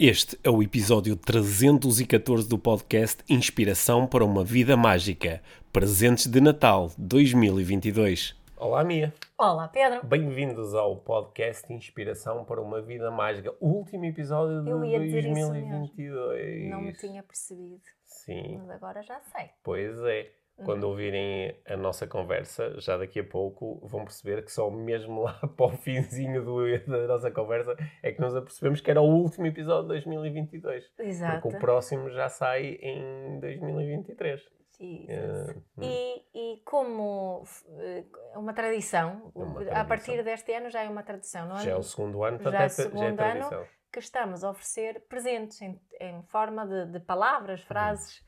Este é o episódio 314 do podcast Inspiração para uma Vida Mágica. Presentes de Natal 2022. Olá, Mia. Olá, Pedro. Bem-vindos ao podcast Inspiração para uma Vida Mágica. O último episódio de Eu ia dizer 2022. Não me tinha percebido. Sim. Mas agora já sei. Pois é quando uhum. ouvirem a nossa conversa, já daqui a pouco vão perceber que só mesmo lá para o finzinho do, da nossa conversa é que nos apercebemos que era o último episódio de 2022. Exato. Porque o próximo já sai em 2023. Uh, e, e como é uma tradição, é uma tradição, a partir deste ano já é uma tradição, não é? Já é o segundo ano, já é o segundo já é ano que estamos a oferecer presentes em, em forma de, de palavras, uhum. frases. Uhum eh,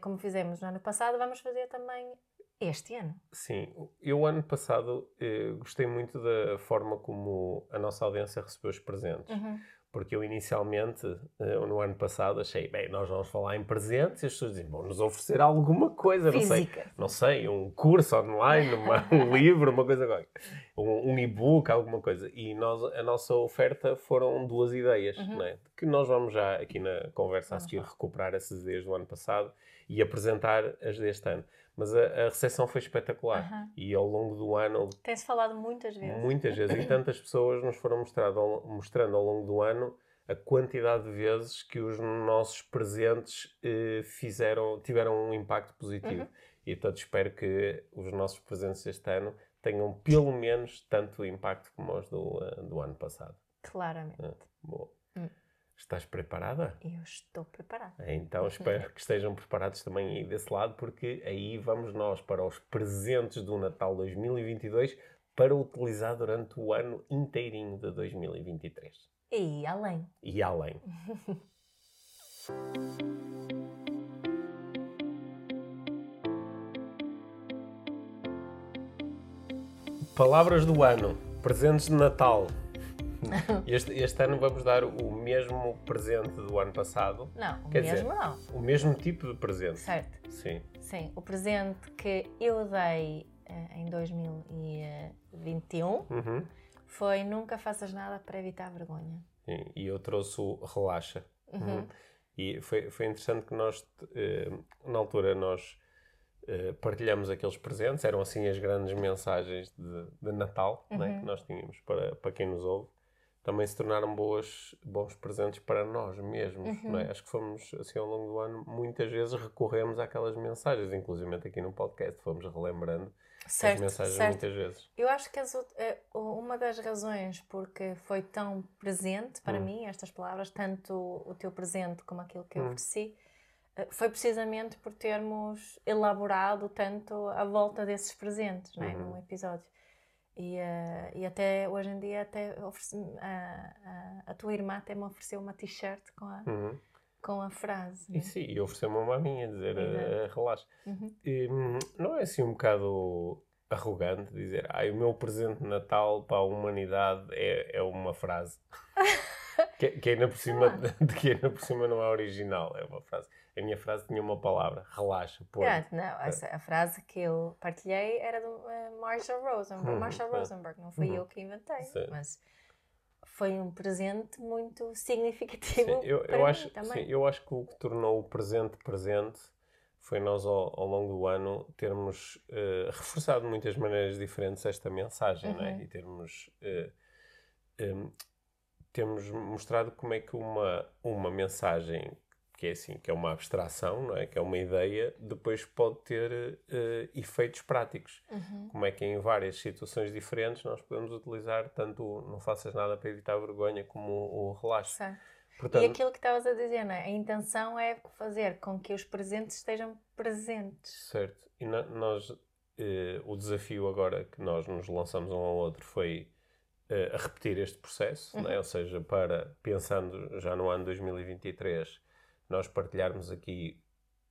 como fizemos no ano passado, vamos fazer também este ano. Sim, eu ano passado eh, gostei muito da forma como a nossa audiência recebeu os presentes. Uhum. Porque eu inicialmente, eh, no ano passado, achei, bem, nós vamos falar em presentes e as pessoas dizem, vão nos oferecer alguma coisa, Física. não sei, não sei, um curso online, uma, um livro, uma coisa qualquer, um, um e-book, alguma coisa. E nós, a nossa oferta foram duas ideias, uhum. né? que nós vamos já aqui na conversa a seguir recuperar essas ideias do ano passado e apresentar as deste ano. Mas a, a recepção foi espetacular. Uhum. E ao longo do ano. Tem-se falado muitas vezes. Muitas vezes. E tantas pessoas nos foram mostrado, mostrando ao longo do ano a quantidade de vezes que os nossos presentes eh, fizeram, tiveram um impacto positivo. Uhum. E portanto espero que os nossos presentes este ano tenham pelo menos tanto impacto como os do, uh, do ano passado. Claramente. Uh, bom. Hum. Estás preparada? Eu estou preparada. Então espero que estejam preparados também aí desse lado, porque aí vamos nós para os presentes do Natal 2022 para utilizar durante o ano inteirinho de 2023. E além. E além. Palavras do ano, presentes de Natal. Este, este, ano vamos dar o mesmo presente do ano passado. Não, o Quer mesmo dizer, não. O mesmo tipo de presente. Certo. Sim. Sim, o presente que eu dei uh, em 2021 uhum. foi nunca faças nada para evitar vergonha. Sim, e eu trouxe o relaxa. Uhum. Uhum. E foi, foi interessante que nós, uh, na altura, nós uh, partilhamos aqueles presentes, eram assim as grandes mensagens de, de Natal né, que nós tínhamos para, para quem nos ouve também se tornaram boas, bons presentes para nós mesmos. Uhum. Não é? Acho que fomos, assim, ao longo do ano, muitas vezes recorremos àquelas mensagens, inclusive aqui no podcast, fomos relembrando certo, as mensagens certo. muitas vezes. Eu acho que as, eh, uma das razões porque foi tão presente para hum. mim estas palavras, tanto o teu presente como aquilo que eu hum. ofereci, eh, foi precisamente por termos elaborado tanto a volta desses presentes, não é? Uhum. num episódio. E, uh, e até hoje em dia até ofereci, a, a, a, tua irmã até me ofereceu uma t-shirt com a, uhum. com a frase. E né? sim, e ofereceu-me uma minha, dizer uh, relaxa. Uhum. E, hum, não é assim um bocado arrogante dizer ah, o meu presente de Natal para a humanidade é, é uma frase. que, que, ainda por cima, ah. que ainda por cima não é original, é uma frase a minha frase tinha uma palavra, relaxa. Pô. Yeah, não, essa, a frase que eu partilhei era do uh, Marshall Rosenberg. Uhum, Marshall Rosenberg, não fui uhum. eu que inventei, sim. mas foi um presente muito significativo sim, eu, para eu mim acho, também. Sim, eu acho que o que tornou o presente presente foi nós ao, ao longo do ano termos uh, reforçado de muitas maneiras diferentes esta mensagem uhum. né? e termos uh, eh, um, temos mostrado como é que uma, uma mensagem que é assim, que é uma abstração, não é? Que é uma ideia, depois pode ter uh, efeitos práticos. Uhum. Como é que em várias situações diferentes nós podemos utilizar tanto o não faças nada para evitar vergonha como o, o relaxo. Portanto, e aquilo que estavas a dizer, não é? A intenção é fazer com que os presentes estejam presentes. Certo. E na, nós, uh, o desafio agora que nós nos lançamos um ao outro foi uh, a repetir este processo, uhum. não é? Uhum. ou seja, para, pensando já no ano 2023, nós partilharmos aqui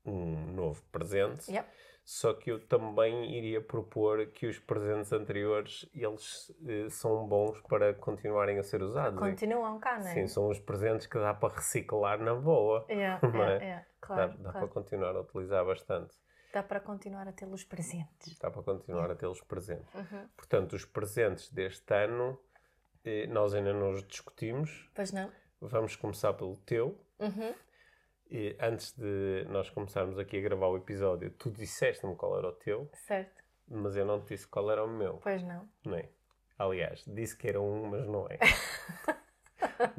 um novo presente. Yep. Só que eu também iria propor que os presentes anteriores, eles eh, são bons para continuarem a ser usados. Continuam cá, não é? Sim, são os presentes que dá para reciclar na boa. Yeah, não é? Yeah, yeah, claro, dá, dá claro. para continuar a utilizar bastante. Dá para continuar a tê-los presentes. Dá para continuar a tê-los presentes. Uhum. Portanto, os presentes deste ano, eh, nós ainda não os discutimos. Pois não vamos começar pelo teu. Uhum. E antes de nós começarmos aqui a gravar o episódio, tu disseste-me qual era o teu. Certo. Mas eu não te disse qual era o meu. Pois não. Nem. É? Aliás, disse que era um, mas não é.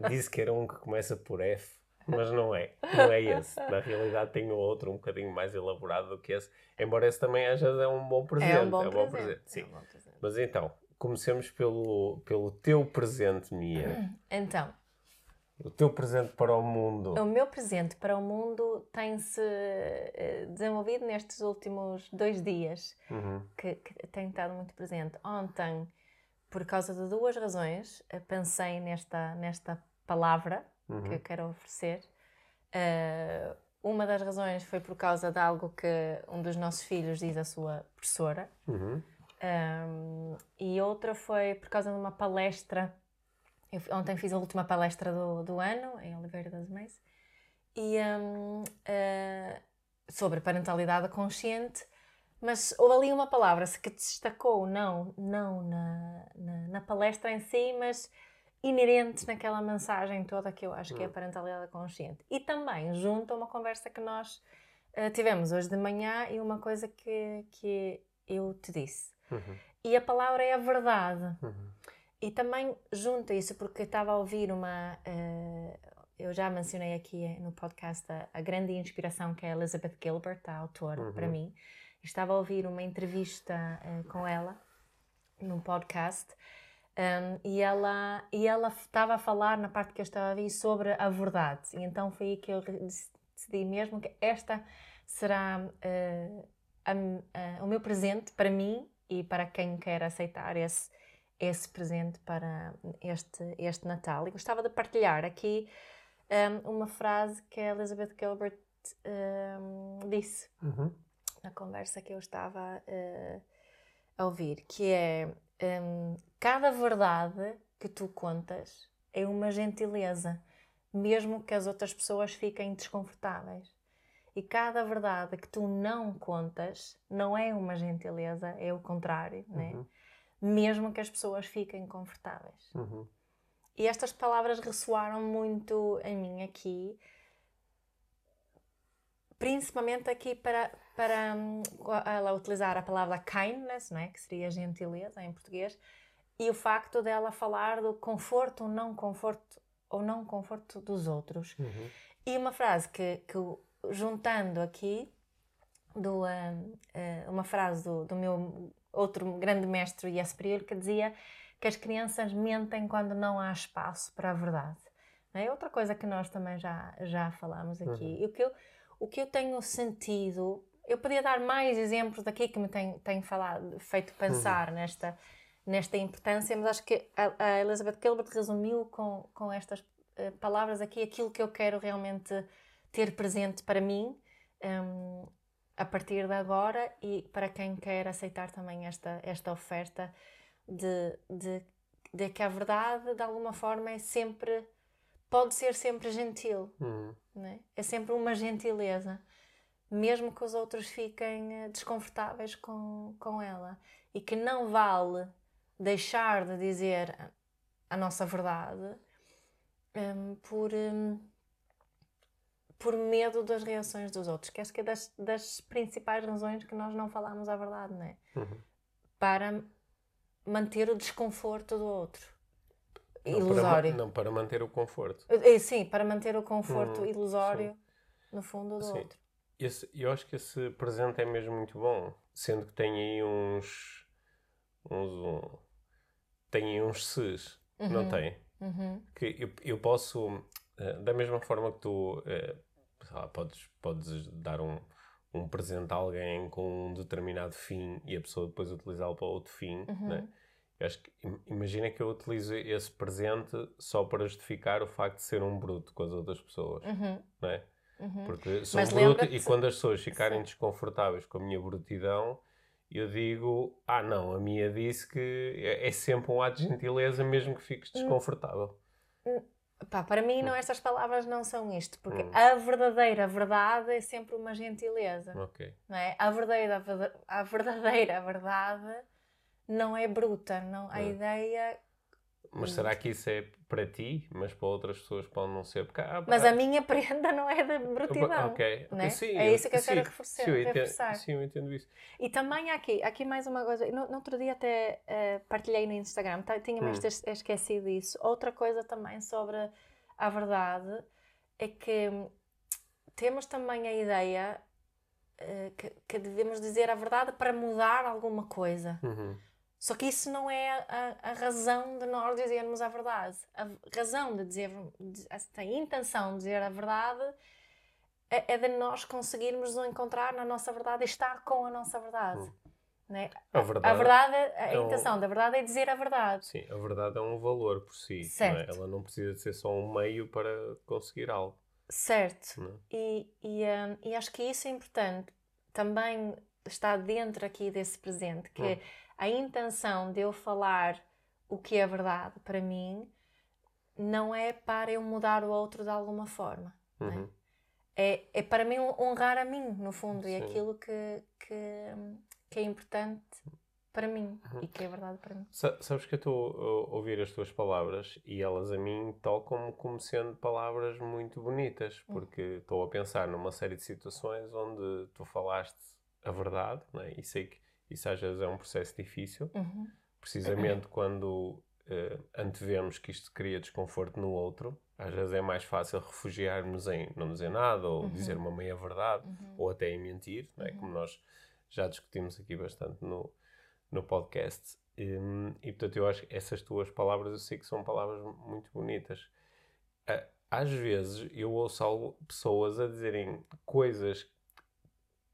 disse que era um que começa por F, mas não é. Não é esse. Na realidade, tenho outro um bocadinho mais elaborado do que esse. Embora esse também haja é um bom presente. É um bom, é um bom presente. Sim. É um bom presente. Mas então, comecemos pelo, pelo teu presente, Mia. Então. O teu presente para o mundo. O meu presente para o mundo tem-se uh, desenvolvido nestes últimos dois dias, uhum. que, que tem estado muito presente. Ontem, por causa de duas razões, uh, pensei nesta, nesta palavra uhum. que eu quero oferecer. Uh, uma das razões foi por causa de algo que um dos nossos filhos diz à sua professora. Uhum. Um, e outra foi por causa de uma palestra. Eu ontem fiz a última palestra do, do ano, em Oliveira das Mães, e um, uh, ah, sobre parentalidade consciente, mas houve ali uma palavra que destacou, não, não na, na, na palestra em si, mas inerente naquela mensagem toda que eu acho que é a hum. parentalidade consciente. E também junto a uma conversa que nós uh, tivemos hoje de manhã e uma coisa que, que eu te disse. Uhum. E a palavra é a verdade. Uhum. E também junto a isso, porque estava a ouvir uma. Uh, eu já mencionei aqui no podcast a, a, grande inspiração que é Elizabeth Gilbert, a autora, uhum. para mim. Estava a ouvir uma entrevista uh, com ela num podcast um, e ela e ela estava a falar na parte que eu estava a ver sobre a verdade. E então foi aí que eu decidi mesmo que esta será uh, a, a, o meu presente para mim e para quem quer aceitar esse, esse presente para este, este Natal. E gostava de partilhar aqui um, uma frase que a Elizabeth Gilbert um, disse uhum. na conversa que eu estava uh, a ouvir, que é um, cada verdade que tu contas é uma gentileza, mesmo que as outras pessoas fiquem desconfortáveis. E cada verdade que tu não contas não é uma gentileza, é o contrário, né? uhum. né? Mesmo que as pessoas fiquem confortáveis. Uhum. E estas palavras ressoaram muito em mim aqui, principalmente aqui para, para um, ela utilizar a palavra kindness, né? que seria gentileza em português, e o facto dela falar do conforto ou não conforto ou não conforto dos outros. Uhum. E uma frase que, que juntando aqui do, uh, uh, uma frase do, do, meu outro grande mestre Jesper que dizia que as crianças mentem quando não há espaço para a verdade. É outra coisa que nós também já, já falamos aqui. Uhum. E o que, eu, o que eu tenho sentido, eu podia dar mais exemplos daqui que me tem, tem falado, feito pensar uhum. nesta, nesta importância, mas acho que a, a Elizabeth Gilbert resumiu com, com estas uh, palavras aqui aquilo que eu quero realmente ter presente para mim um, a partir de agora e para quem quer aceitar também esta, esta oferta de, de, de que a verdade de alguma forma é sempre pode ser sempre gentil uhum. né? é sempre uma gentileza mesmo que os outros fiquem eh, desconfortáveis com, com ela e que não vale deixar de dizer a nossa verdade um, por um, por medo das reações dos outros, que acho que é das, das principais razões que nós não falamos a verdade, não é? Uhum. Para manter o desconforto do outro. Não ilusório. Para, não, para manter o conforto. Eh, sim, para manter o conforto uhum, ilusório sim. no fundo do sim. outro. Esse, eu acho que esse presente é mesmo muito bom, sendo que tem aí uns. uns um, tem aí uns ses, uhum. não tem? Uhum. Que eu, eu posso, uh, da mesma forma que tu lá, podes, podes dar um, um presente a alguém com um determinado fim e a pessoa depois utilizá-lo para outro fim, uhum. né? Eu acho que, imagina que eu utilizo esse presente só para justificar o facto de ser um bruto com as outras pessoas, uhum. né? Uhum. Porque sou Mas bruto e quando as pessoas ficarem Sim. desconfortáveis com a minha brutidão, eu digo, ah não, a minha disse que é, é sempre um ato de gentileza mesmo que fiques hum. desconfortável. Pá, para mim, não, hum. estas palavras não são isto, porque hum. a verdadeira verdade é sempre uma gentileza. Okay. Não é? a, verdadeira, a verdadeira verdade não é bruta. Não, a hum. ideia Mas será que isso é para ti, mas para outras pessoas pode não ser? Porque, ah, mas a minha prenda não é da brutidão. Ok, né? sim, é isso que eu sim, quero reforçar. Sim, eu entendo, sim, eu entendo isso. E também aqui, aqui mais uma coisa, no, no outro dia até uh, partilhei no Instagram, tá, tinha-me hum. esquecido disso. Outra coisa também sobre a verdade é que temos também a ideia uh, que, que, devemos dizer a verdade para mudar alguma coisa. Uhum. Só que isso não é a, a, razão de nós dizermos a verdade. A razão de dizer, a intenção de dizer a verdade é, é de nós conseguirmos nos encontrar na nossa verdade e estar com a nossa verdade. Hum. Né? A, verdade, a, verdade, a é intenção um... da verdade é dizer a verdade. Sim, a verdade é um valor por si. Certo. Não é? Ela não precisa de ser só um meio para conseguir algo. Certo. É? E, e, um, e, acho que isso é importante. Também está dentro aqui desse presente, que hum. a intenção de eu falar o que é verdade para mim não é para eu mudar o outro de alguma forma. É? Uhum. É? é? É, para mim honrar a mim, no fundo, Sim. e aquilo que, que, que é importante para mim uhum. e que é verdade para mim. sabes que eu estou a ouvir as tuas palavras e elas a mim tocam como sendo palavras muito bonitas, uhum. porque uhum. estou a pensar numa série de situações onde tu falaste a verdade, né? e sei que isso às vezes é um processo difícil, uhum. precisamente quando uh, antevemos que isto cria desconforto no outro. Às vezes é mais fácil refugiarmos em não dizer nada, ou uhum. dizer uma meia-verdade, uhum. ou até em mentir, né? como nós já discutimos aqui bastante no, no podcast. E, hum, e, portanto, eu acho que essas tuas palavras, eu sei que são palavras muito bonitas. Às vezes eu ouço algo, pessoas a dizerem coisas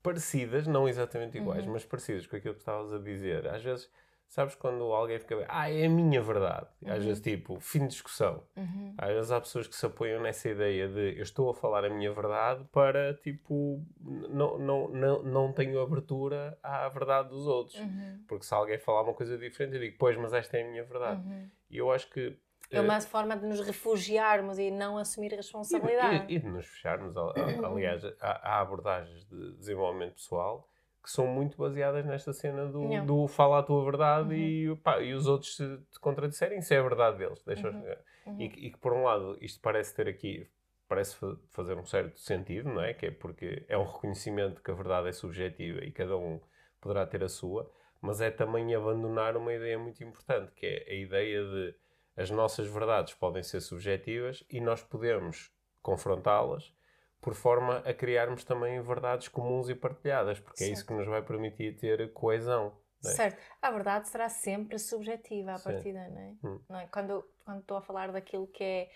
parecidas, não exatamente iguais, uhum. mas parecidas com aquilo que estavas a dizer. Às vezes Sabes quando alguém fica bem, ah, é a minha verdade. Uhum. Às vezes, tipo, fim de discussão. Uhum. Às vezes há pessoas que se apoiam nessa ideia de eu estou a falar a minha verdade para, tipo, não, não, não, não tenho abertura à verdade dos outros. Uhum. Porque se alguém falar uma coisa diferente, eu digo, pois, mas esta é a minha verdade. Uhum. E eu acho que. É uma uh, forma de nos refugiarmos e não assumir responsabilidade. E, e, e de nos fecharmos. Aliás, há, há abordagens de desenvolvimento pessoal que são muito baseadas nesta cena do, do fala a tua verdade uhum. e, pá, e os outros se te contradisserem, isso é a verdade deles. Deixa uhum. uhum. E, e, que, por um lado, isto parece ter aqui, parece fazer um certo sentido, não é? Que é porque é um reconhecimento que a verdade é subjetiva e cada um poderá ter a sua, mas é também abandonar uma ideia muito importante, que é a ideia de as nossas verdades podem ser subjetivas e nós podemos confrontá-las por forma a criarmos também verdades comuns e partilhadas, porque certo. é isso que nos vai permitir ter coesão. É? Certo. A verdade será sempre subjetiva à Sim. partida, não é? Hum. não é? Quando, quando estou a falar daquilo que é.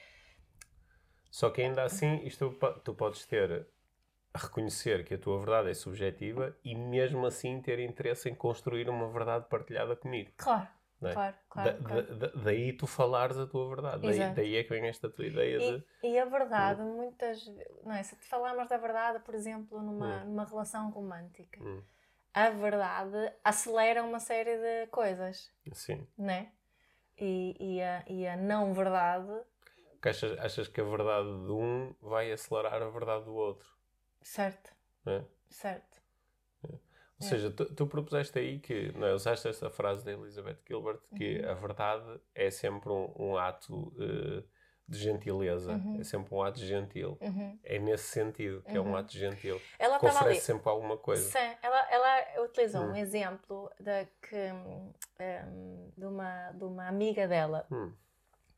Só que ainda assim, isto tu podes ter a reconhecer que a tua verdade é subjetiva e mesmo assim ter interesse em construir uma verdade partilhada comigo. Claro. É? Claro, claro, da, claro. Da, da, daí tu falares a tua verdade. Daí, daí, é que vem esta tua ideia e, de. E a verdade, hum. muitas não é? Se te falarmos da verdade, por exemplo, numa, hum. numa relação romântica, hum. a verdade acelera uma série de coisas. Sim. Né? E, e, a, e a não verdade. Achas, achas que a verdade de um vai acelerar a verdade do outro? Certo. É? Certo. Ou seja, tu, tu, propuseste aí que, não é, usaste essa frase da Elizabeth Gilbert, que uhum. a verdade é sempre um, um ato uh, de gentileza, uhum. é sempre um ato gentil. Uhum. É nesse sentido que é um uhum. ato gentil. Ela que oferece ali. sempre alguma coisa. Sim, ela, ela utilizou um hum. exemplo de, que, um, de, uma, de uma amiga dela hum.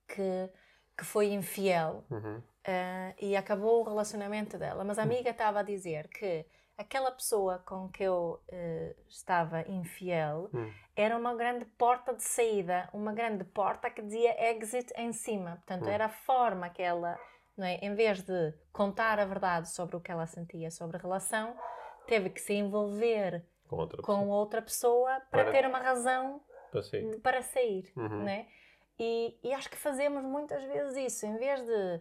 que, que foi infiel uh, e acabou o relacionamento dela, mas a hum. amiga estava a dizer que aquela pessoa com que eu uh, estava infiel hum. era uma grande porta de saída, uma grande porta que dizia exit em cima. Portanto, hum. era a forma que ela, não é, em vez de contar a verdade sobre o que ela sentia sobre a relação, teve que se envolver com outra com pessoa, outra pessoa para, para, ter uma razão para sair. Para sair uhum. né? E, e acho que fazemos muitas vezes isso, em vez de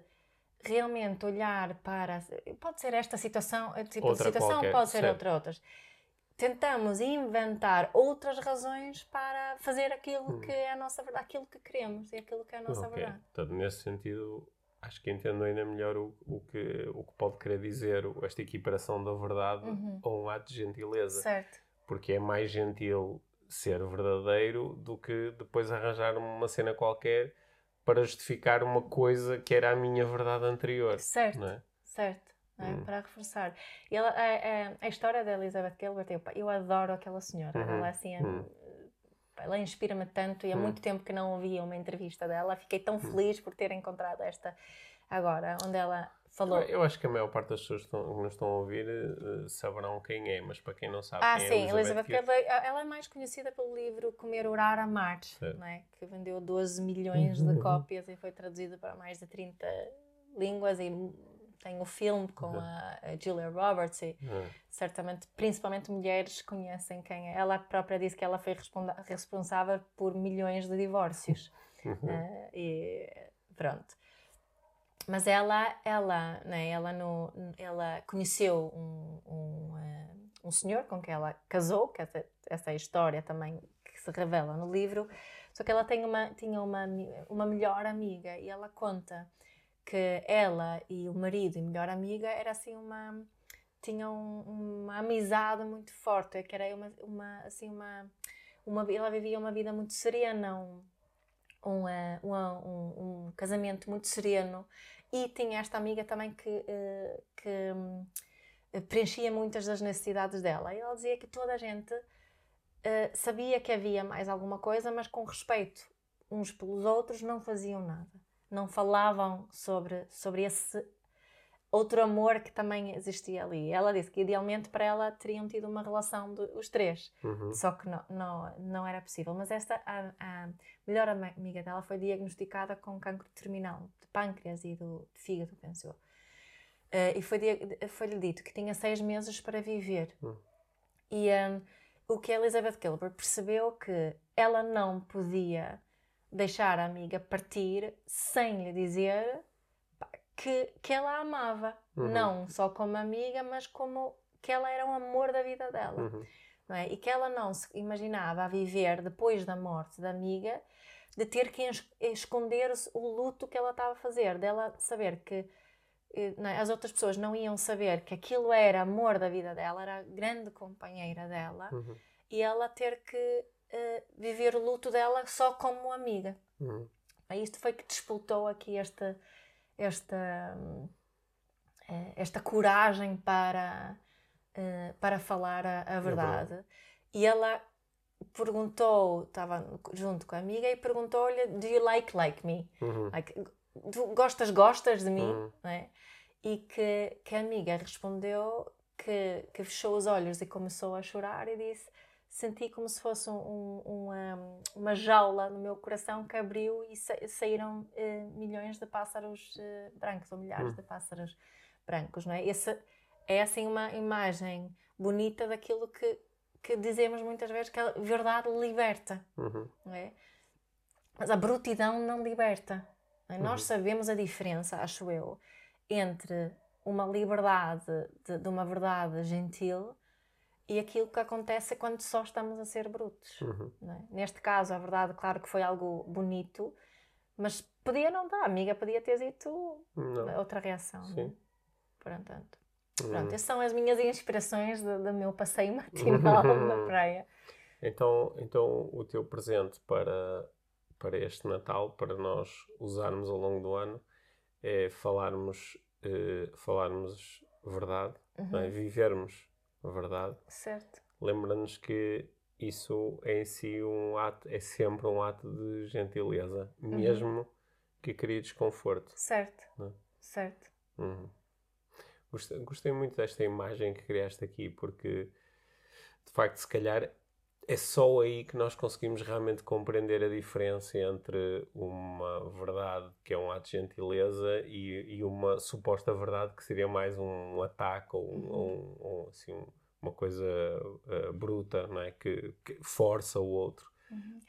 realmente olhar para. Pode ser esta situação, tipo outra situação, qualquer, pode ser outra, outras. Tentamos inventar outras razões para fazer aquilo hum. que é a nossa verdade, aquilo que queremos e aquilo que é a nossa okay. verdade. Portanto, nesse sentido, acho que entendo ainda melhor o, o, que, o que pode querer dizer esta equiparação da verdade uhum. a um ato de gentileza. Certo. Porque é mais gentil ser verdadeiro do que depois arranjar uma cena qualquer para justificar uma coisa que era a minha verdade anterior. Certo, é? certo. é? Hum. Para reforçar. Ela, a, a, a história da Elizabeth Gilbert, eu, eu adoro aquela senhora. Uhum, Ela, assim, é- hum. ela inspira-me tanto e há Hum. muito tempo que não ouvia uma entrevista dela. Fiquei tão feliz por ter encontrado esta agora, onde ela falou. Eu acho que a maior parte das pessoas que nos estão a ouvir eh, saberão quem é, mas para quem não sabe Ah, quem sim, é Elizabeth Gilbert, ela é mais conhecida pelo livro Comer, Orar, Amar, Certo. não é? que vendeu 12 milhões de cópias e foi traduzido para mais de 30 línguas e tem o filme com a, a Julia Roberts e Ah, certamente, principalmente mulheres conhecem quem é. Ela própria disse que ela foi responsável por milhões de divórcios. uhum. Ah, e pronto. Mas ela, ela, né, ela, no, ela conheceu um, um, eh, um senhor com quem ela casou, que essa, essa é história também que se revela no livro, só que ela tem uma, tinha uma, uma melhor amiga e ela conta que ela e o marido e melhor amiga era assim uma tinham uma amizade muito forte, que era uma, uma assim uma, uma ela vivia uma vida muito serena, um, um, eh, uma- um, um casamento muito sereno e tinha esta amiga também que, eh, que eh, preenchia muitas das necessidades dela. E ela dizia que toda a gente sabia que havia mais alguma coisa, mas com respeito uns pelos outros não faziam nada. Não falavam sobre, sobre esse outro amor que também existia ali. Ela disse que idealmente para ela teriam tido uma relação de, os três. Uhum. Só que não, não, não era possível. Mas esta, a, a melhor amiga dela foi diagnosticada com cancro terminal de pâncreas e do fígado, penso eu. Eh, e foi foi-lhe dito que tinha seis meses para viver. Hum. E hum, o que a Elizabeth Gilbert percebeu que ela não podia deixar a amiga partir sem lhe dizer que, que ela amava. Uhum. Não só como amiga, mas como que ela era o amor da vida dela Uhum. não é? E que ela não se imaginava a viver depois da morte da amiga, de ter que es- esconder o- luto que ela estava a fazer, dela saber que eh, é? as outras pessoas não iam saber que aquilo era amor da vida dela, era a grande companheira dela, Uhum. e ela ter que eh, viver o luto dela só como amiga. Uhum. E Isto foi que disputou aqui esta, esta, eh, esta coragem para, eh, para falar a, a verdade. verdade. E ela perguntou, estava junto com a amiga, e perguntou-lhe: Do you like like me? Uhum. Like, tu gostas, gostas de mim? Uhum. é? E que, que a amiga respondeu que, que fechou os olhos e começou a chorar e disse: Senti como se fosse um- uma, uma jaula no meu coração que abriu e sa- saíram eh, milhões de pássaros eh, brancos, ou milhares Hum. de pássaros brancos, não é? Esse, é assim uma imagem bonita daquilo que, que dizemos muitas vezes que a verdade liberta Uhum. não é? Mas a brutidão não liberta. não é? Nós Uhum. sabemos a diferença, acho eu, entre uma liberdade de, de uma verdade gentil e aquilo que acontece quando só estamos a ser brutos. Uhum. é? Neste caso, a verdade, claro que foi algo bonito, mas podia não dar. A amiga podia ter dito Não. outra reação. é? Sim. Portanto, Uhum. pronto, essas são as minhas inspirações do, do meu passeio matinal na praia. Então, então o teu presente para, para este Natal, para nós usarmos ao longo do ano, é falarmos, eh, falarmos verdade, é? Uhum. vivermos verdade. Certo. Lembra-nos que isso é em si um ato, é sempre um ato de gentileza, Uhum. mesmo que crie desconforto. Certo. Não é? Certo. Uhum. Gostei, gostei muito desta imagem que criaste aqui, porque de facto, se calhar é só aí que nós conseguimos realmente compreender a diferença entre uma verdade que é um ato de gentileza e, e uma suposta verdade que seria mais um ataque ou, um- ou um- ou, assim, um- uma coisa eh, bruta, não é? que, que força o outro.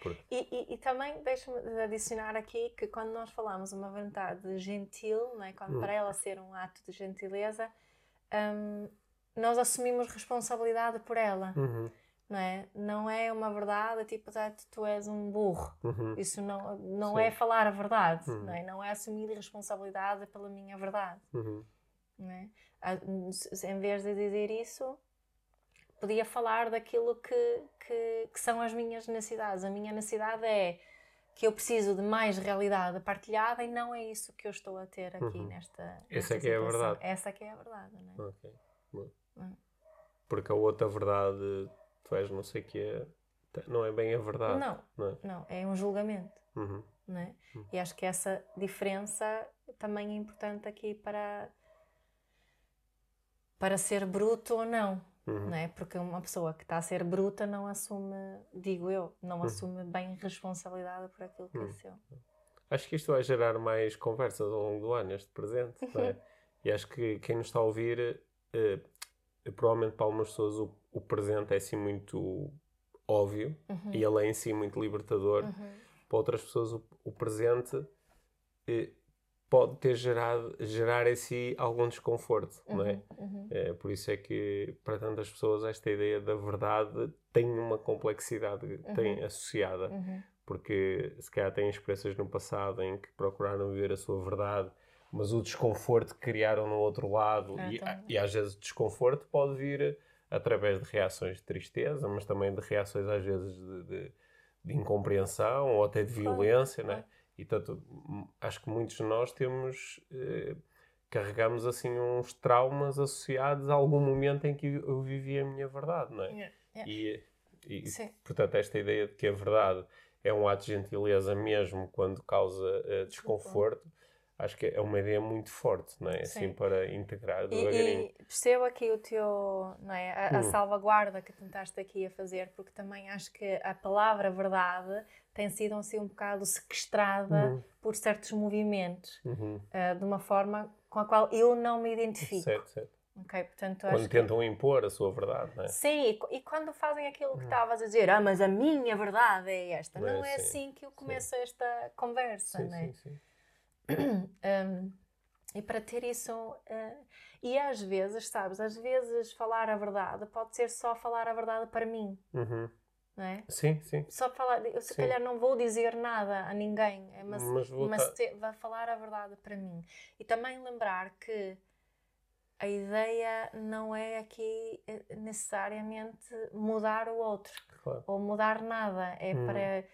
Porque- E, e- e também deixa-me adicionar aqui que quando nós falamos uma verdade gentil, não é? quando Hum. para ela ser um ato de gentileza, hum, nós assumimos responsabilidade por ela, Uhum, não é? Não é uma verdade tipo, "Ah, tu és um burro. uhum, Isso não, não Sim. é falar a verdade, Hum. não é? Não é assumir responsabilidade pela minha verdade, uhum, não é? Ah, Em vez de dizer isso, podia falar daquilo que, que, que são as minhas necessidades. A minha necessidade é que eu preciso de mais realidade partilhada e não é isso que eu estou a ter aqui uhum. nesta, nesta Essa é que é a verdade. Essa é que é a verdade, não é? Ok. Hum. Porque a outra verdade, tu és não sei o que é, não é bem a verdade. Não, não é, não, é um julgamento. Uhum. Não é? Uhum. E acho que essa diferença também é importante aqui para, para ser bruto ou não. Uhum. Não é? Porque uma pessoa que está a ser bruta não assume, digo eu, não uhum. assume bem responsabilidade por aquilo que é uhum. seu. Acho que isto vai gerar mais conversas ao longo do ano, este presente. É? e acho que quem nos está a ouvir, eh, provavelmente para algumas pessoas o, o, presente é assim muito óbvio uhum. e ele é em si muito libertador. Uhum. Para outras pessoas o, o presente eh, pode ter gerado gerar em si algum desconforto, uhum, não é? Uhum, uhum. é? Por isso é que para tantas pessoas esta ideia da verdade tem uma complexidade uhum. tem associada, uhum. porque se calhar têm experiências no passado em que procuraram viver a sua verdade, mas o desconforto que criaram no outro lado ah, e, tá. e às vezes o desconforto pode vir através de reações de tristeza, mas também de reações às vezes de, de, de incompreensão ou até de violência, claro, não é? E tanto, acho que muitos de nós temos, eh, carregamos assim uns traumas associados a algum momento em que eu vivi a minha verdade, não é? Yeah, yeah. E, e portanto, esta ideia de que a verdade é um ato de gentileza mesmo quando causa uh, desconforto, acho que é uma ideia muito forte, não é? Assim, Sim. para integrar devagarinho. E, e percebo aqui o teu, não é? A, a hum. salvaguarda que tentaste aqui a fazer, porque também acho que a palavra verdade tem sido assim um bocado sequestrada uhum. por certos movimentos, uhum. uh, de uma forma com a qual eu não me identifico. Certo, certo. Okay, portanto, quando tentam que... impor a sua verdade, não é? Sim, e, e quando fazem aquilo que uhum. estavas a dizer, ah, mas a minha verdade é esta. Não, não é, é assim que eu começo sim. esta conversa, sim, não é? Sim, sim. um, e para ter isso. Uh, e às vezes, sabes, às vezes falar a verdade pode ser só falar a verdade para mim. Uhum não é? Sim, sim. Só falar, eu se sim. calhar não vou dizer nada a ninguém, é, mas, mas, mas te, vai falar a verdade para mim. E também lembrar que a ideia não é aqui eh, necessariamente mudar o outro claro. ou mudar nada, é hum. para,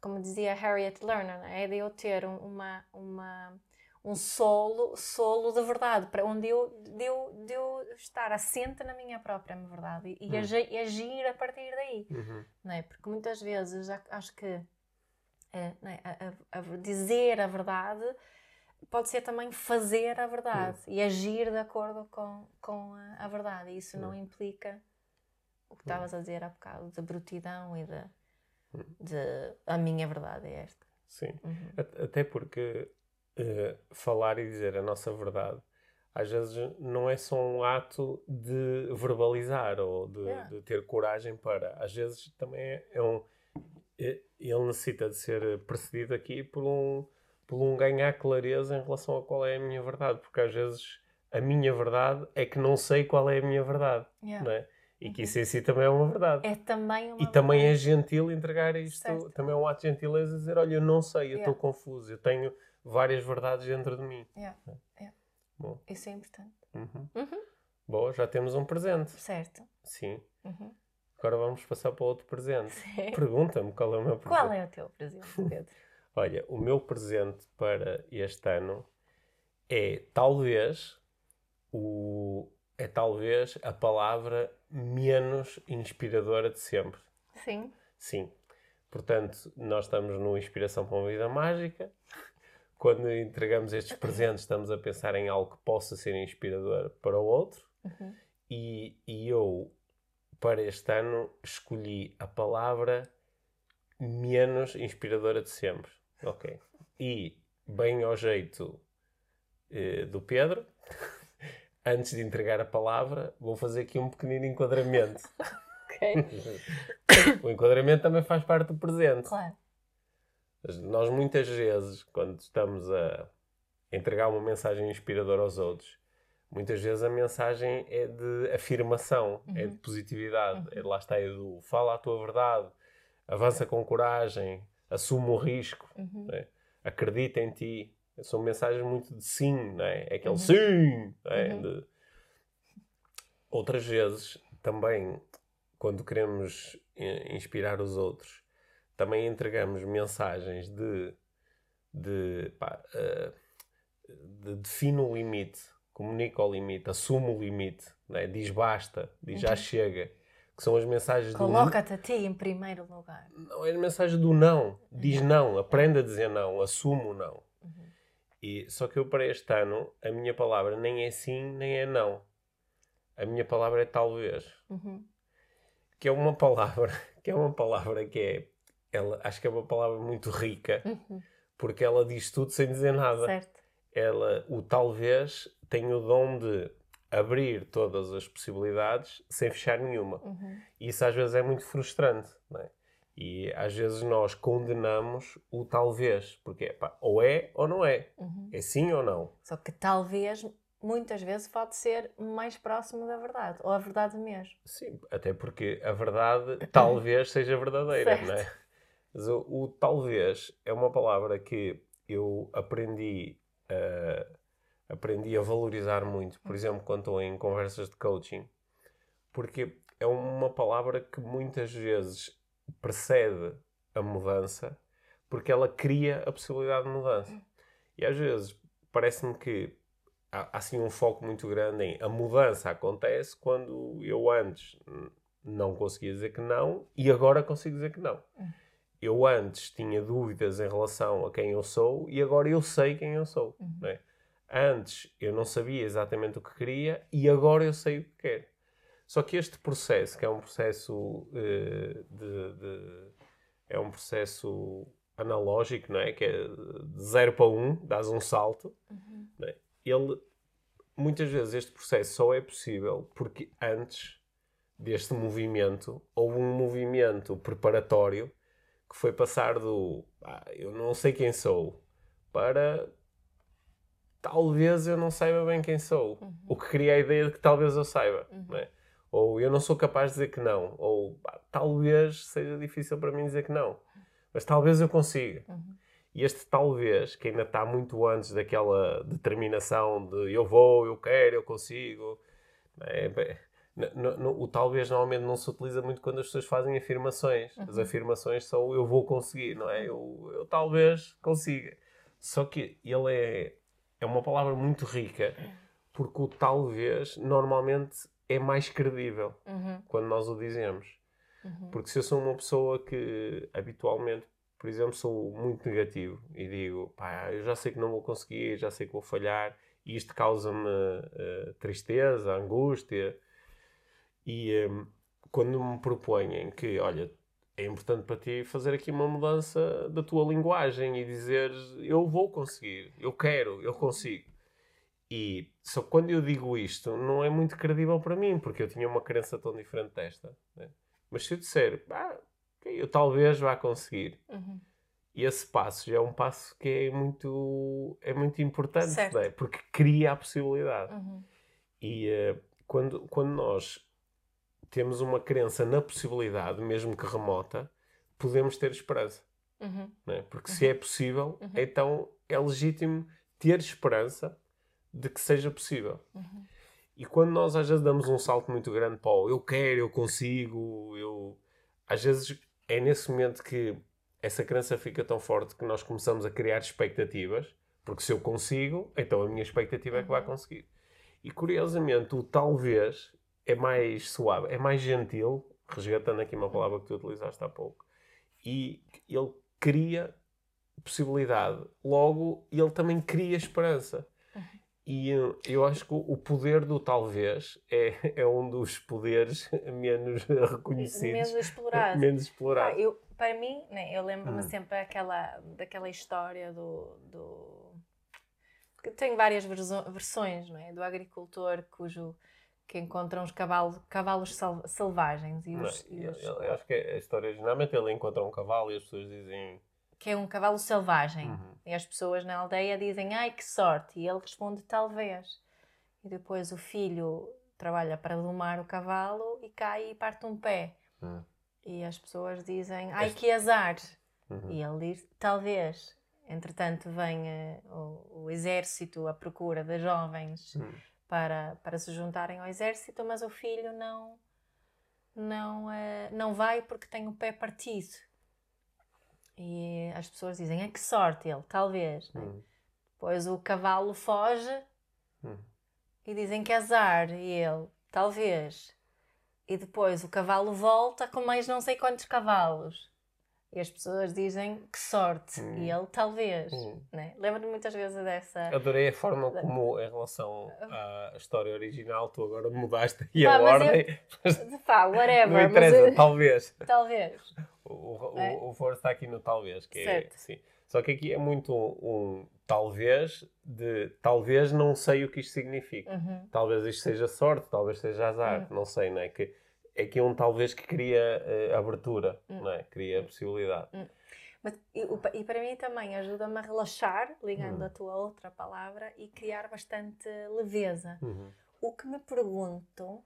como dizia Harriet Lerner, é de eu ter uma, uma um solo, solo de verdade, para onde eu, de eu, de eu estar assente na minha própria verdade e, uhum. agir, a partir daí. Uhum. Não é? Porque muitas vezes acho que é, é, a, a, a dizer a verdade pode ser também fazer a verdade uhum. e agir de acordo com, com a, a verdade. E isso não implica o que estavas a dizer há bocado, de brutidão e de, de a minha verdade é esta. Sim, uhum. até porque uh, falar e dizer a nossa verdade, às vezes não é só um ato de verbalizar ou de, yeah. de ter coragem para. Às vezes também é, é um. É, ele necessita de ser precedido aqui por um, por um ganhar clareza em relação a qual é a minha verdade, porque às vezes a minha verdade é que não sei qual é a minha verdade, yeah. não é? E que isso em si também é uma verdade. É também uma E também é gentil entregar isto, certo. também é um ato de gentileza dizer, olha, eu não sei, eu estou yeah. confuso, eu tenho várias verdades dentro de mim. Yeah. Yeah. Bom. Isso é importante. Uhum. Uhum. Boa, já temos um presente. Certo. Sim. Uhum. Agora vamos passar para outro presente. Pergunta-me qual é o meu presente. Qual é o teu presente, Pedro? Olha, o meu presente para este ano é talvez o é talvez a palavra menos inspiradora de sempre. Sim. Sim. Portanto, nós estamos no Inspiração para uma Vida Mágica quando entregamos estes presentes, estamos a pensar em algo que possa ser inspirador para o outro. Uhum. E, e eu, para este ano, escolhi a palavra menos inspiradora de sempre. Ok. E, bem ao jeito eh, do Pedro, antes de entregar a palavra, vou fazer aqui um pequenino enquadramento. ok. o enquadramento também faz parte do presente. Claro. Nós muitas vezes, quando estamos a entregar uma mensagem inspiradora aos outros, muitas vezes a mensagem é de afirmação, uhum. é de positividade. Uhum. É, lá está, é do fala a tua verdade, avança com coragem, assume o risco, uhum. né? acredita em ti. São mensagens muito de sim, né? é aquele uhum. sim. Né? De... Outras vezes, também, quando queremos inspirar os outros, também entregamos mensagens de, de, pá, uh, de defino o limite, comunica o limite, assumo o limite, né? diz basta, diz uhum. já chega. Que são as mensagens Coloca-te do... a ti em primeiro lugar. Não, é a mensagem do não. Diz uhum. não, aprenda a dizer não, assumo o não. E, só que eu para este ano, a minha palavra nem é sim, nem é não. A minha palavra é talvez. Uhum. Que é uma palavra, que é uma palavra que é, ela, acho que é uma palavra muito rica, uhum. porque ela diz tudo sem dizer nada. Certo. Ela, o talvez tem o dom de abrir todas as possibilidades sem fechar nenhuma. Uhum. Isso às vezes é muito frustrante, não é? E às vezes nós condenamos o talvez, porque pá, ou é ou não é, uhum. é sim ou não. Só que talvez muitas vezes pode ser mais próximo da verdade, ou a verdade mesmo. Sim, até porque a verdade talvez seja verdadeira, certo. não é? Mas o, o, talvez é uma palavra que eu aprendi a, aprendi a valorizar muito, por exemplo, quando estou em conversas de coaching, porque é uma palavra que muitas vezes precede a mudança porque ela cria a possibilidade de mudança. E às vezes parece-me que há assim um foco muito grande em a mudança acontece quando eu antes não conseguia dizer que não e agora consigo dizer que não. Eu antes tinha dúvidas em relação a quem eu sou e agora eu sei quem eu sou. Uhum. Né? Antes eu não sabia exatamente o que queria e agora eu sei o que quero. Só que este processo, que é um processo uh, de, de, é um processo analógico, não é? Que é de 0 para 1, um, dás um salto. Uhum. É? Ele, muitas vezes este processo só é possível porque antes deste movimento houve um movimento preparatório que foi passar do ah, eu não sei quem sou para talvez eu não saiba bem quem sou. Uhum. O que cria a ideia de que talvez eu saiba. Uhum. Não é? Ou eu não sou capaz de dizer que não. Ou pá, talvez seja difícil para mim dizer que não. Mas talvez eu consiga. Uhum. E este talvez, que ainda está muito antes daquela determinação de eu vou, eu quero, eu consigo. É, no, no, o talvez normalmente não se utiliza muito quando as pessoas fazem afirmações. Uhum. As afirmações são eu vou conseguir, não é? Eu, eu talvez consiga. Só que ele é, é uma palavra muito rica porque o talvez normalmente é mais credível uhum. quando nós o dizemos. Uhum. Porque se eu sou uma pessoa que habitualmente, por exemplo, sou muito negativo e digo, pá, eu já sei que não vou conseguir, já sei que vou falhar, e isto causa-me uh, tristeza, angústia. E um, quando me propõem que, olha, é importante para ti fazer aqui uma mudança da tua linguagem e dizer eu vou conseguir, eu quero, eu consigo. E só quando eu digo isto, não é muito credível para mim, porque eu tinha uma crença tão diferente desta. Né? Mas se eu disser, ah, eu talvez vá conseguir, uhum. e esse passo já é um passo que é muito, é muito importante, né? porque cria a possibilidade. Uhum. E uh, quando, quando nós temos uma crença na possibilidade, mesmo que remota, podemos ter esperança. Uhum. Né? Porque se é possível, uhum. então é legítimo ter esperança de que seja possível. Uhum. E quando nós às vezes damos um salto muito grande para o eu quero, eu consigo, eu. Às vezes é nesse momento que essa crença fica tão forte que nós começamos a criar expectativas, porque se eu consigo, então a minha expectativa uhum. é que vai uhum. conseguir. E curiosamente, o talvez é mais suave, é mais gentil, resgatando aqui uma palavra que tu utilizaste há pouco, e ele cria possibilidade. Logo, ele também cria esperança. E eu acho que o poder do talvez é, é um dos poderes menos reconhecidos. Menos explorados. menos explorados. Ah, eu, para mim, né, eu lembro-me hum. sempre aquela, daquela história do. do... Tem várias versões, não é? Do agricultor cujo que encontra uns cavalos, cavalos selvagens. E os, não, e os... Eu, eu, acho que a história, geralmente, ele encontra um cavalo e as pessoas dizem que é um cavalo selvagem. Uhum. E as pessoas na aldeia dizem, ai que sorte. E ele responde, talvez. E depois o filho trabalha para domar o cavalo e cai e parte um pé. Uhum. E as pessoas dizem, ai que azar. Uhum. E ele diz, talvez. Entretanto, vem uh, o, o, exército à procura de jovens para, para se juntarem ao exército, mas o filho não, não, uh, não vai porque tem o pé partido. E as pessoas dizem, ah, que sorte ele, talvez. Né? Hum. Depois o cavalo foge hum. e dizem que azar, e ele, talvez. E depois o cavalo volta com mais não sei quantos cavalos. E as pessoas dizem que sorte, hum. e ele talvez. Hum. Né? Lembro-me muitas vezes dessa. Adorei a forma como, em relação à história original, tu agora mudaste aí a ordem. Eu... Pá, whatever. Não interessa, eu... talvez. Talvez. O, é? o, o está aqui no talvez, que é, certo. é. Sim. Só que aqui é muito um, um, talvez de talvez não sei o que isto significa. Uhum. Talvez isto seja sorte, talvez seja azar, uhum. não sei, não é? Que é que é um talvez que cria uh, abertura, hum. não é? Cria possibilidade. Hum. Mas, e, e, para mim também ajuda-me a relaxar, ligando hum. a tua outra palavra, e criar bastante leveza. Uhum. O que me pergunto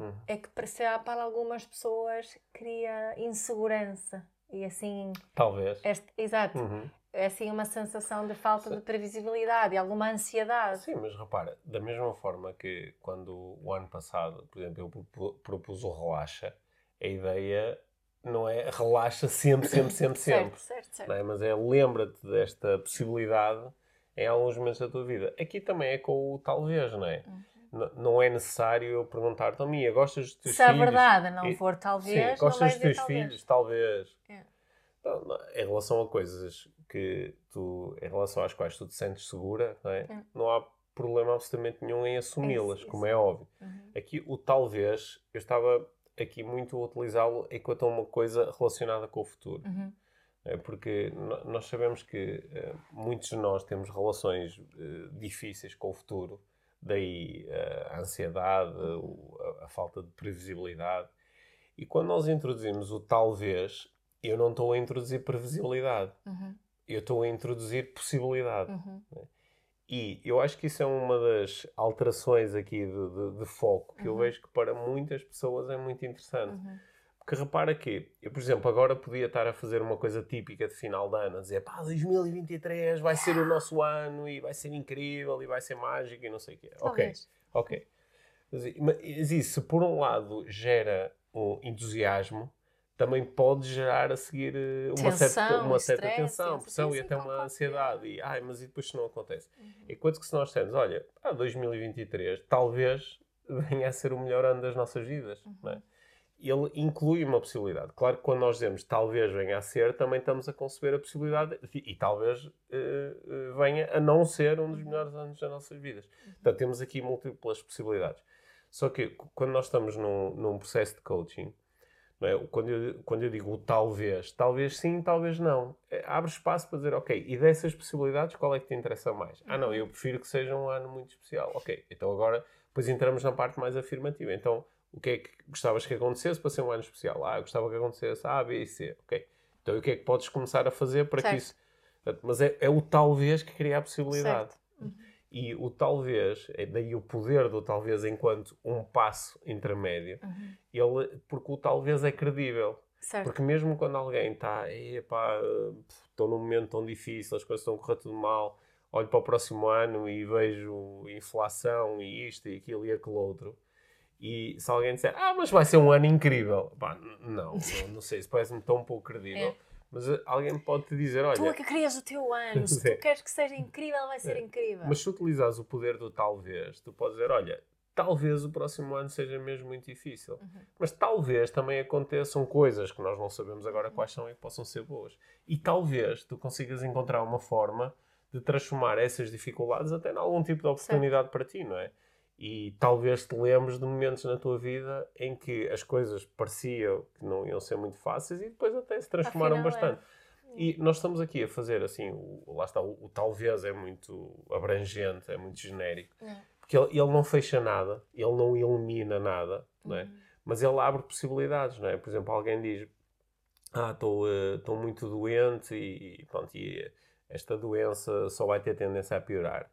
uhum. é que para, para algumas pessoas cria insegurança e assim. Talvez. Este, exato. Uhum é assim uma sensação de falta Sim. de previsibilidade e alguma ansiedade. Sim, mas repara, da mesma forma que quando o ano passado, por exemplo, eu propus o relaxa, a ideia não é relaxa sempre, sempre, sempre, sempre. certo, certo, É? Mas é lembra-te desta possibilidade em alguns momentos da tua vida. Aqui também é com o talvez, não é? Uhum. Não é necessário eu perguntar-te a mim, gostas dos teus Se filhos? Se a verdade não for talvez, Sim, gostas dos teus talvez. filhos? Talvez. É. Em relação a coisas que tu, em relação às quais tu te sentes segura, não, é? é. não há problema absolutamente nenhum em assumi-las, como é óbvio. Uhum. Aqui, o talvez, eu estava aqui muito a utilizá-lo enquanto uma coisa relacionada com o futuro. Uhum. É porque nós sabemos que uh, muitos de nós temos relações uh, difíceis com o futuro, daí uh, a ansiedade, a, falta de previsibilidade. E quando nós introduzimos o talvez, eu não estou a introduzir previsibilidade. Uhum eu estou a introduzir possibilidade. Uhum. Né? E eu acho que isso é uma das alterações aqui de, de, de foco que uhum. eu vejo que para muitas pessoas é muito interessante. Uhum. Porque repara que, eu, por exemplo, agora podia estar a fazer uma coisa típica de final de ano, a dizer pá, 2023 vai ser o nosso ano e vai ser incrível e vai ser mágico e não sei o quê. Talvez. Ok, ok. Mas, isso, por um lado gera um entusiasmo, também pode gerar a seguir uma tensão, certa, uma certa stress, tensão, pressão e até uma ansiedade. E, ai, mas e depois isso não acontece? Uhum. Enquanto que se nós dissermos, olha, ah, 2023 talvez venha a ser o melhor ano das nossas vidas, uhum. não é? Ele inclui uma possibilidade. Claro que quando nós dizemos talvez venha a ser, também estamos a conceber a possibilidade e, e talvez uh, venha a não ser um dos melhores anos das nossas vidas. Uhum. Portanto, temos aqui múltiplas possibilidades. Só que quando nós estamos num, num processo de coaching, é? Quando, eu, quando eu digo talvez, talvez sim, talvez não, é, abre espaço para dizer, ok, e dessas possibilidades, qual é que te interessa mais? Ah, não, eu prefiro que seja um ano muito especial. Ok, então agora, depois entramos na parte mais afirmativa. Então, o que é que gostavas que acontecesse para ser um ano especial? Ah, eu gostava que acontecesse A, B e C. Ok. Então, o que é que podes começar a fazer para certo. que isso. Mas é, é, o talvez que cria a possibilidade. Uhum. E o talvez, é daí o poder do talvez enquanto um passo intermédio, uhum. ele, porque o talvez é credível. Certo. Porque mesmo quando alguém está, estou num momento tão difícil, as coisas estão a correr tudo mal, olho para o próximo ano e vejo inflação e isto e aquilo e aquele outro. E se alguém disser, ah, mas vai ser um ano incrível, pá, não, não, não sei, isso parece-me tão pouco credível. É. Mas eh, alguém pode te dizer, olha... Tu é que crias o teu ano, se tu queres que seja incrível, vai ser é. incrível. Mas se utilizares o poder do talvez, tu podes dizer, olha, talvez o próximo ano seja mesmo muito difícil. Uhum. Mas talvez também aconteçam coisas que nós não sabemos agora uhum. quais são e que possam ser boas. E talvez tu consigas encontrar uma forma de transformar essas dificuldades até em algum tipo de oportunidade certo. para ti, não é? E talvez te lembres de momentos na tua vida em que as coisas pareciam que não iam ser muito fáceis e depois até se transformaram Afinal, bastante. É. E nós estamos aqui a fazer assim, o, lá está, o, o, talvez é muito abrangente, é muito genérico, é. porque ele, ele, não fecha nada, ele não elimina nada, não é? Uhum. mas ele abre possibilidades. Não é? Por exemplo, alguém diz: Ah, estou uh, muito doente e, pronto, e esta doença só vai ter tendência a piorar.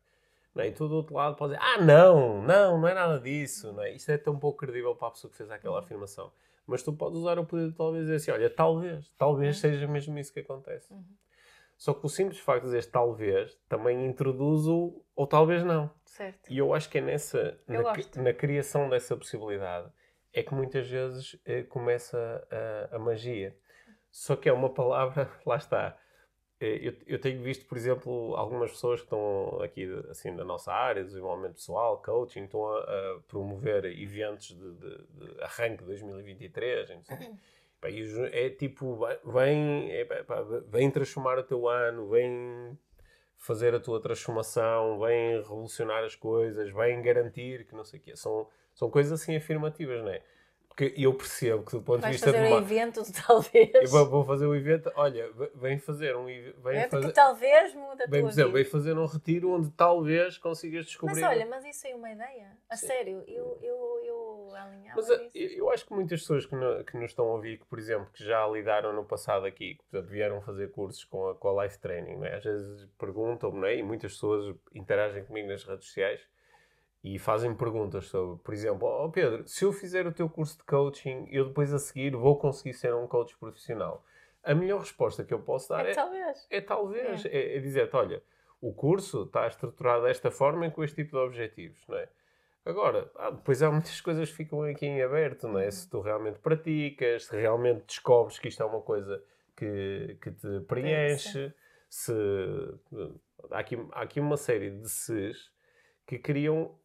Não é? E tu do outro lado pode dizer, ah, não, não, não é nada disso. Não é? Isto é tão pouco credível para a pessoa que fez aquela afirmação. Mas tu podes usar o poder de talvez dizer assim, olha, talvez, talvez uhum. seja mesmo isso que acontece. Uhum. Só que o simples facto de dizer talvez também introduz o ou talvez não. Certo. E eu acho que é nessa, na, na, criação dessa possibilidade, é que muitas vezes eh, começa a, a magia. Só que é uma palavra, lá está. Eh, eu, eu, tenho visto, por exemplo, algumas pessoas que estão aqui assim na nossa área, desenvolvimento pessoal, coaching, estão a, a promover eventos de, de, de, arranque de 2023. E é tipo, vem, é, vem transformar o teu ano, vem fazer a tua transformação, vem revolucionar as coisas, vem garantir que não sei o quê. São, são coisas assim afirmativas, não é? Porque eu percebo que do ponto Vais de vista fazer de um evento, talvez. Eu vou, vou fazer um evento, olha, vem fazer um evento. É fazer... que talvez muda a tua dizer. Vem fazer um retiro onde talvez consigas descobrir. Mas olha, mas isso é uma ideia. A Sim. sério, eu, eu, eu alinhava mas, eh, eu, eu, acho que muitas pessoas que, no, que nos estão a ouvir, que por exemplo, que já lidaram no passado aqui, que portanto, vieram fazer cursos com a, com a Life Training, é? às vezes perguntam-me, é? e muitas pessoas interagem comigo nas redes sociais e fazem perguntas sobre, por exemplo, oh Pedro, se eu fizer o teu curso de coaching, eu depois a seguir vou conseguir ser um coach profissional. A melhor resposta que eu posso dar é, é talvez. É talvez. É, é, é dizer-te, olha, o curso está estruturado desta forma e com este tipo de objetivos, não é? Agora, ah, depois há muitas coisas que ficam aqui em aberto, não é? Se tu realmente praticas, se realmente descobres que isto é uma coisa que, que te preenche, se... Há aqui, há aqui uma série de ses que criam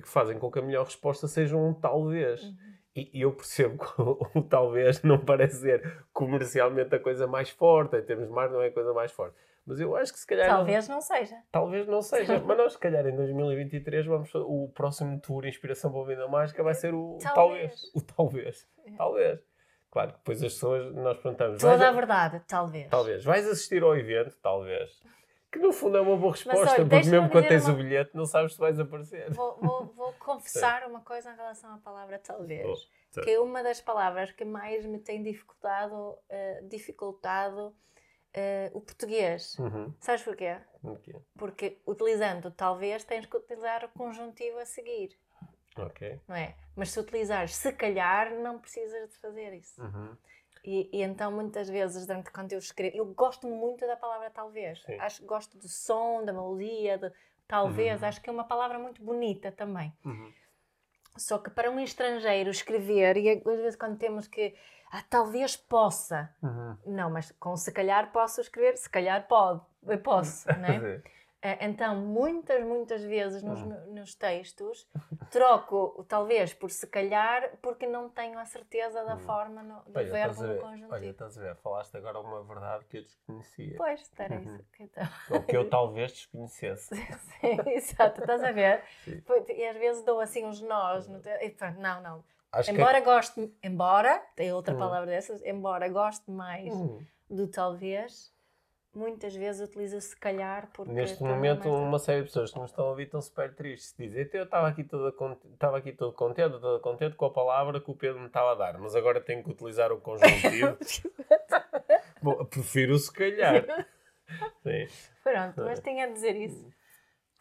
que fazem com que a melhor resposta seja um talvez. Uhum. E, e, eu percebo que o, talvez não parece ser comercialmente a coisa mais forte, em termos de mar não é a coisa mais forte. Mas eu acho que se calhar. Talvez não, não seja. Talvez não seja. Mas nós, se calhar, em 2023, vamos, o próximo tour Inspiração para a Vida Mágica vai ser o talvez. talvez. O talvez. É. Talvez. Claro que depois as pessoas, nós perguntamos. Toda a verdade, talvez. Talvez. Vais assistir ao evento? Talvez. Que no fundo é uma boa resposta, Mas, olha, porque mesmo quando tens uma... o bilhete não sabes se vais aparecer. Vou, vou, vou confessar uma coisa em relação à palavra talvez. Oh, que é uma das palavras que mais me tem dificultado, uh, dificultado uh, o português. Uhum. Sabes porquê? porquê? Porque utilizando talvez tens que utilizar o conjuntivo a seguir. Ok. Não é? Mas se utilizares se calhar, não precisas de fazer isso. Uhum. E, e, então, muitas vezes, durante quando eu escrevo, eu gosto muito da palavra talvez. Sim. Acho, gosto do som, da melodia, de talvez. Uhum. Acho que é uma palavra muito bonita também. Uhum. Só que para um estrangeiro escrever, e às vezes quando temos que. Ah, talvez possa. Uhum. Não, mas com se calhar posso escrever, se calhar pode, eu posso, né? Eh, então, muitas, muitas vezes nos, hum. nos textos troco talvez por se calhar porque não tenho a certeza da hum. forma no, do olha, verbo no conjuntivo. Olha, estás a ver, falaste agora uma verdade que eu desconhecia. Pois, era isso. Então... Ou que eu talvez desconhecesse. Sim, exato, estás a ver? Sim. E às vezes dou assim uns nós. No te... e, pronto, não, não. Acho embora que... goste, embora, tem outra hum. palavra dessas, embora goste mais hum. do talvez muitas vezes utiliza se calhar porque neste momento uma série de pessoas que nos estão a ouvir estão super tristes. Dizem eu estava aqui toda estava aqui todo contente toda contente com a palavra que o Pedro me estava a dar mas agora tenho que utilizar o conjuntivo. Bom, prefiro se calhar. Sim. pronto mas tinha a dizer isso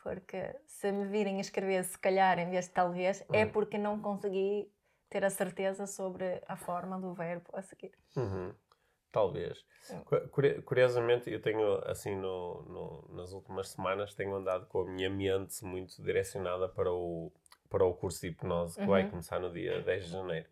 porque se me virem a escrever se calhar em vez de talvez é hum. porque não consegui ter a certeza sobre a forma do verbo a seguir. Uhum. Talvez. Curiosamente, eu tenho, assim, no, no, nas últimas semanas, tenho andado com a minha mente muito direcionada para o, para o curso de hipnose que uhum. vai começar no dia 10 de janeiro.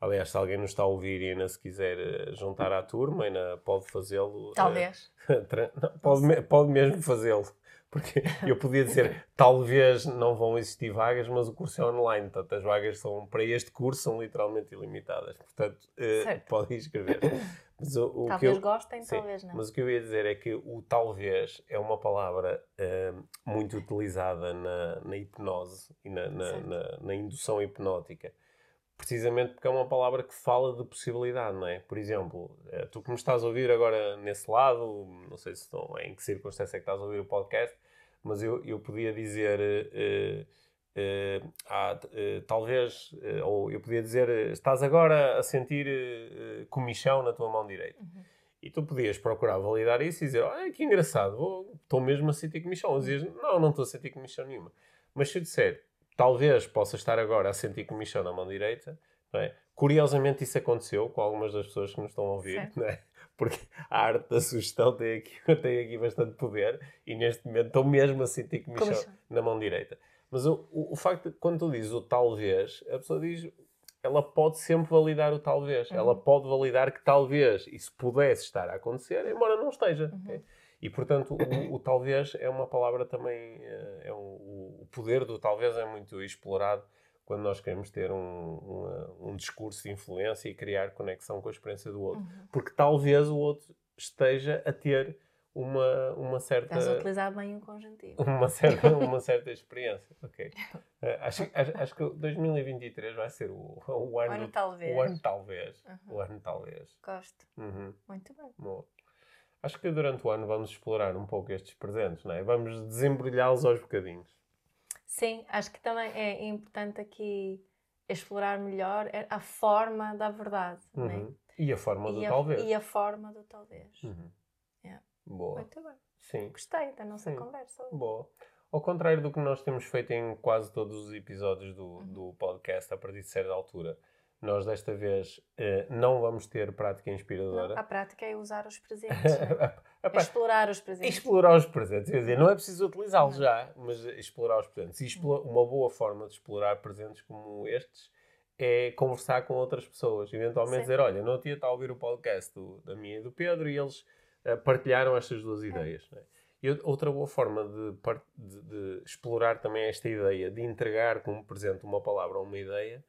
Aliás, se alguém nos está a ouvir e ainda se quiser eh, juntar à turma, ainda pode fazê-lo. Eh, Talvez. Uh, pode, pode mesmo fazê-lo. Porque eu podia dizer, talvez não vão existir vagas, mas o curso é online, portanto as vagas são, para este curso são literalmente ilimitadas. Portanto, uh, podem escrever. Mas o, o talvez eu, gostem, sim, talvez não. Mas o que eu ia dizer é que o talvez é uma palavra uh, muito utilizada na, na hipnose e na, na, na, na, indução hipnótica. Precisamente porque é uma palavra que fala de possibilidade, não é? Por exemplo, uh, tu que me estás a ouvir agora nesse lado, não sei se estão, em que circunstância é que estás a ouvir o podcast, mas eu, eu podia dizer. Uh, Uh, uh, talvez, uh, ou eu podia dizer, estás agora a sentir comichão na tua mão direita. Uhum. E tu podias procurar validar isso e dizer, olha que engraçado, estou mesmo a sentir comichão. Ou dizias, não, não estou a sentir comichão nenhuma. Mas se eu disser, talvez possa estar agora a sentir comichão na mão direita, é? curiosamente isso aconteceu com algumas das pessoas que nos estão a ouvir, é? porque a arte da sugestão tem aqui, tem aqui bastante poder e neste momento estou mesmo a sentir comichão na mão direita. Mas o, o, o, facto de quando tu dizes o talvez, a pessoa diz ela pode sempre validar o talvez. Uhum. Ela pode validar que talvez isso pudesse estar a acontecer, embora não esteja. Uhum. Okay? E, portanto, o, o, talvez é uma palavra também. Eh, é um, o poder do talvez é muito explorado quando nós queremos ter um, um, um, discurso de influência e criar conexão com a experiência do outro. Uhum. Porque talvez o outro esteja a ter uma, uma certa. Estás a utilizar bem o conjuntivo. Uma certa, uma certa experiência. Ok. Uh, acho, acho, acho, que 2023 vai ser o, o ano. O ano talvez. O ano talvez. Uhum. O ano talvez. Gosto. Uhum. Muito bem. Bom. Acho que durante o ano vamos explorar um pouco estes presentes, não é? Vamos desembrulhá-los aos bocadinhos. Sim, acho que também é importante aqui explorar melhor a forma da verdade, uhum. não é? Uhum. E a forma e do a, talvez. E a forma do talvez. Uhum. Yeah. Boa. Muito bem. Sim. Gostei da nossa Sim. conversa. Boa. Ao contrário do que nós temos feito em quase todos os episódios do, uhum. do podcast, a partir de certa altura, nós desta vez eh, não vamos ter prática inspiradora. Não, a prática é usar os presentes. é explorar os presentes. Explorar os presentes. Quer dizer, não é preciso utilizá-los já, mas explorar os presentes. E explorar, uma boa forma de explorar presentes como estes é conversar com outras pessoas. Eventualmente Sim. dizer, olha, não tinha estado a ouvir o podcast do, da minha e do Pedro e eles uh, partilharam estas duas é. ideias. É? E outra boa forma de, de, de explorar também esta ideia, de entregar como presente uma palavra ou uma ideia,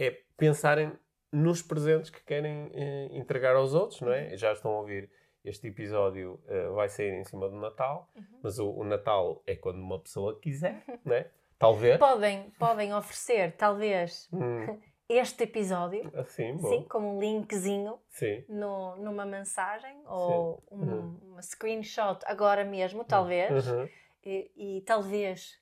é pensarem nos presentes que querem eh, entregar aos outros, não é? Uhum. Já estão a ouvir este episódio uh, vai sair em cima do Natal, uhum. mas o, o, Natal é quando uma pessoa quiser, não é? Talvez. Podem, podem oferecer, talvez, hum. este episódio, assim, sim, como um linkzinho sim. No, numa mensagem ou um, uhum. uma screenshot agora mesmo, talvez, uhum. e, e talvez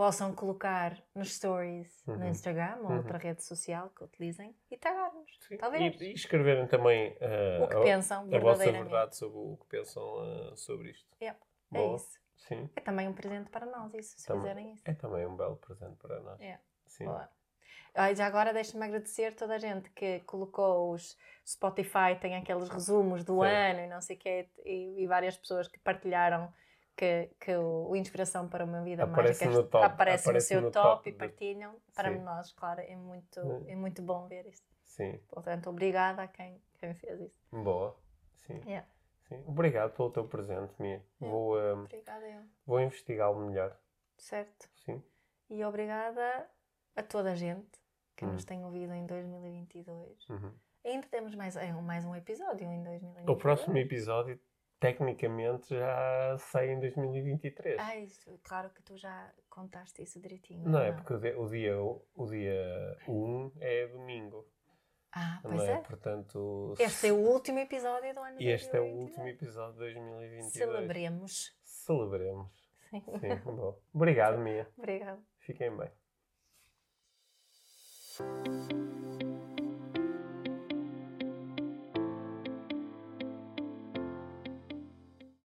possam colocar nos stories uhum. no Instagram ou uhum. outra rede social que utilizem e tagar-nos. Talvez. E, e, escreverem também uh, o que a, pensam a vossa verdade sobre o que pensam uh, sobre isto. Yep. É isso. Sim. É também um presente para nós, isso, se fizerem isso. É também um belo presente para nós. Yeah. Sim. Boa. Já agora deixa-me agradecer toda a gente que colocou os Spotify, tem aqueles resumos do Sim. ano e não sei o quê, e, e várias pessoas que partilharam que, que o Inspiração para uma Vida aparece Mágica no top, aparece, aparece no seu no top, top, e partilham. Para Sim. nós, claro, é muito, é muito bom ver isso. Sim. Portanto, obrigada a quem, quem fez isso. Boa. Sim. Yeah. Sim. Obrigado pelo teu presente, Mia. Yeah. Vou, um, obrigada eu. Vou investigá-lo melhor. Certo. Sim. E obrigada a toda a gente que nos uhum. tem ouvido em 2022. Uhum. Ainda temos mais, é, mais um episódio em 2022. O próximo episódio tecnicamente já sai em 2023. Ah, isso, claro que tu já contaste isso direitinho. Não, não? é, é? porque o dia, o dia 1 um é domingo. Ah, pois é? é? Portanto, este é o último episódio do ano E este é o último episódio de 2022. Celebremos. Celebremos. Sim. Sim, bom. Obrigado, Mia. Obrigado. Fiquem bem.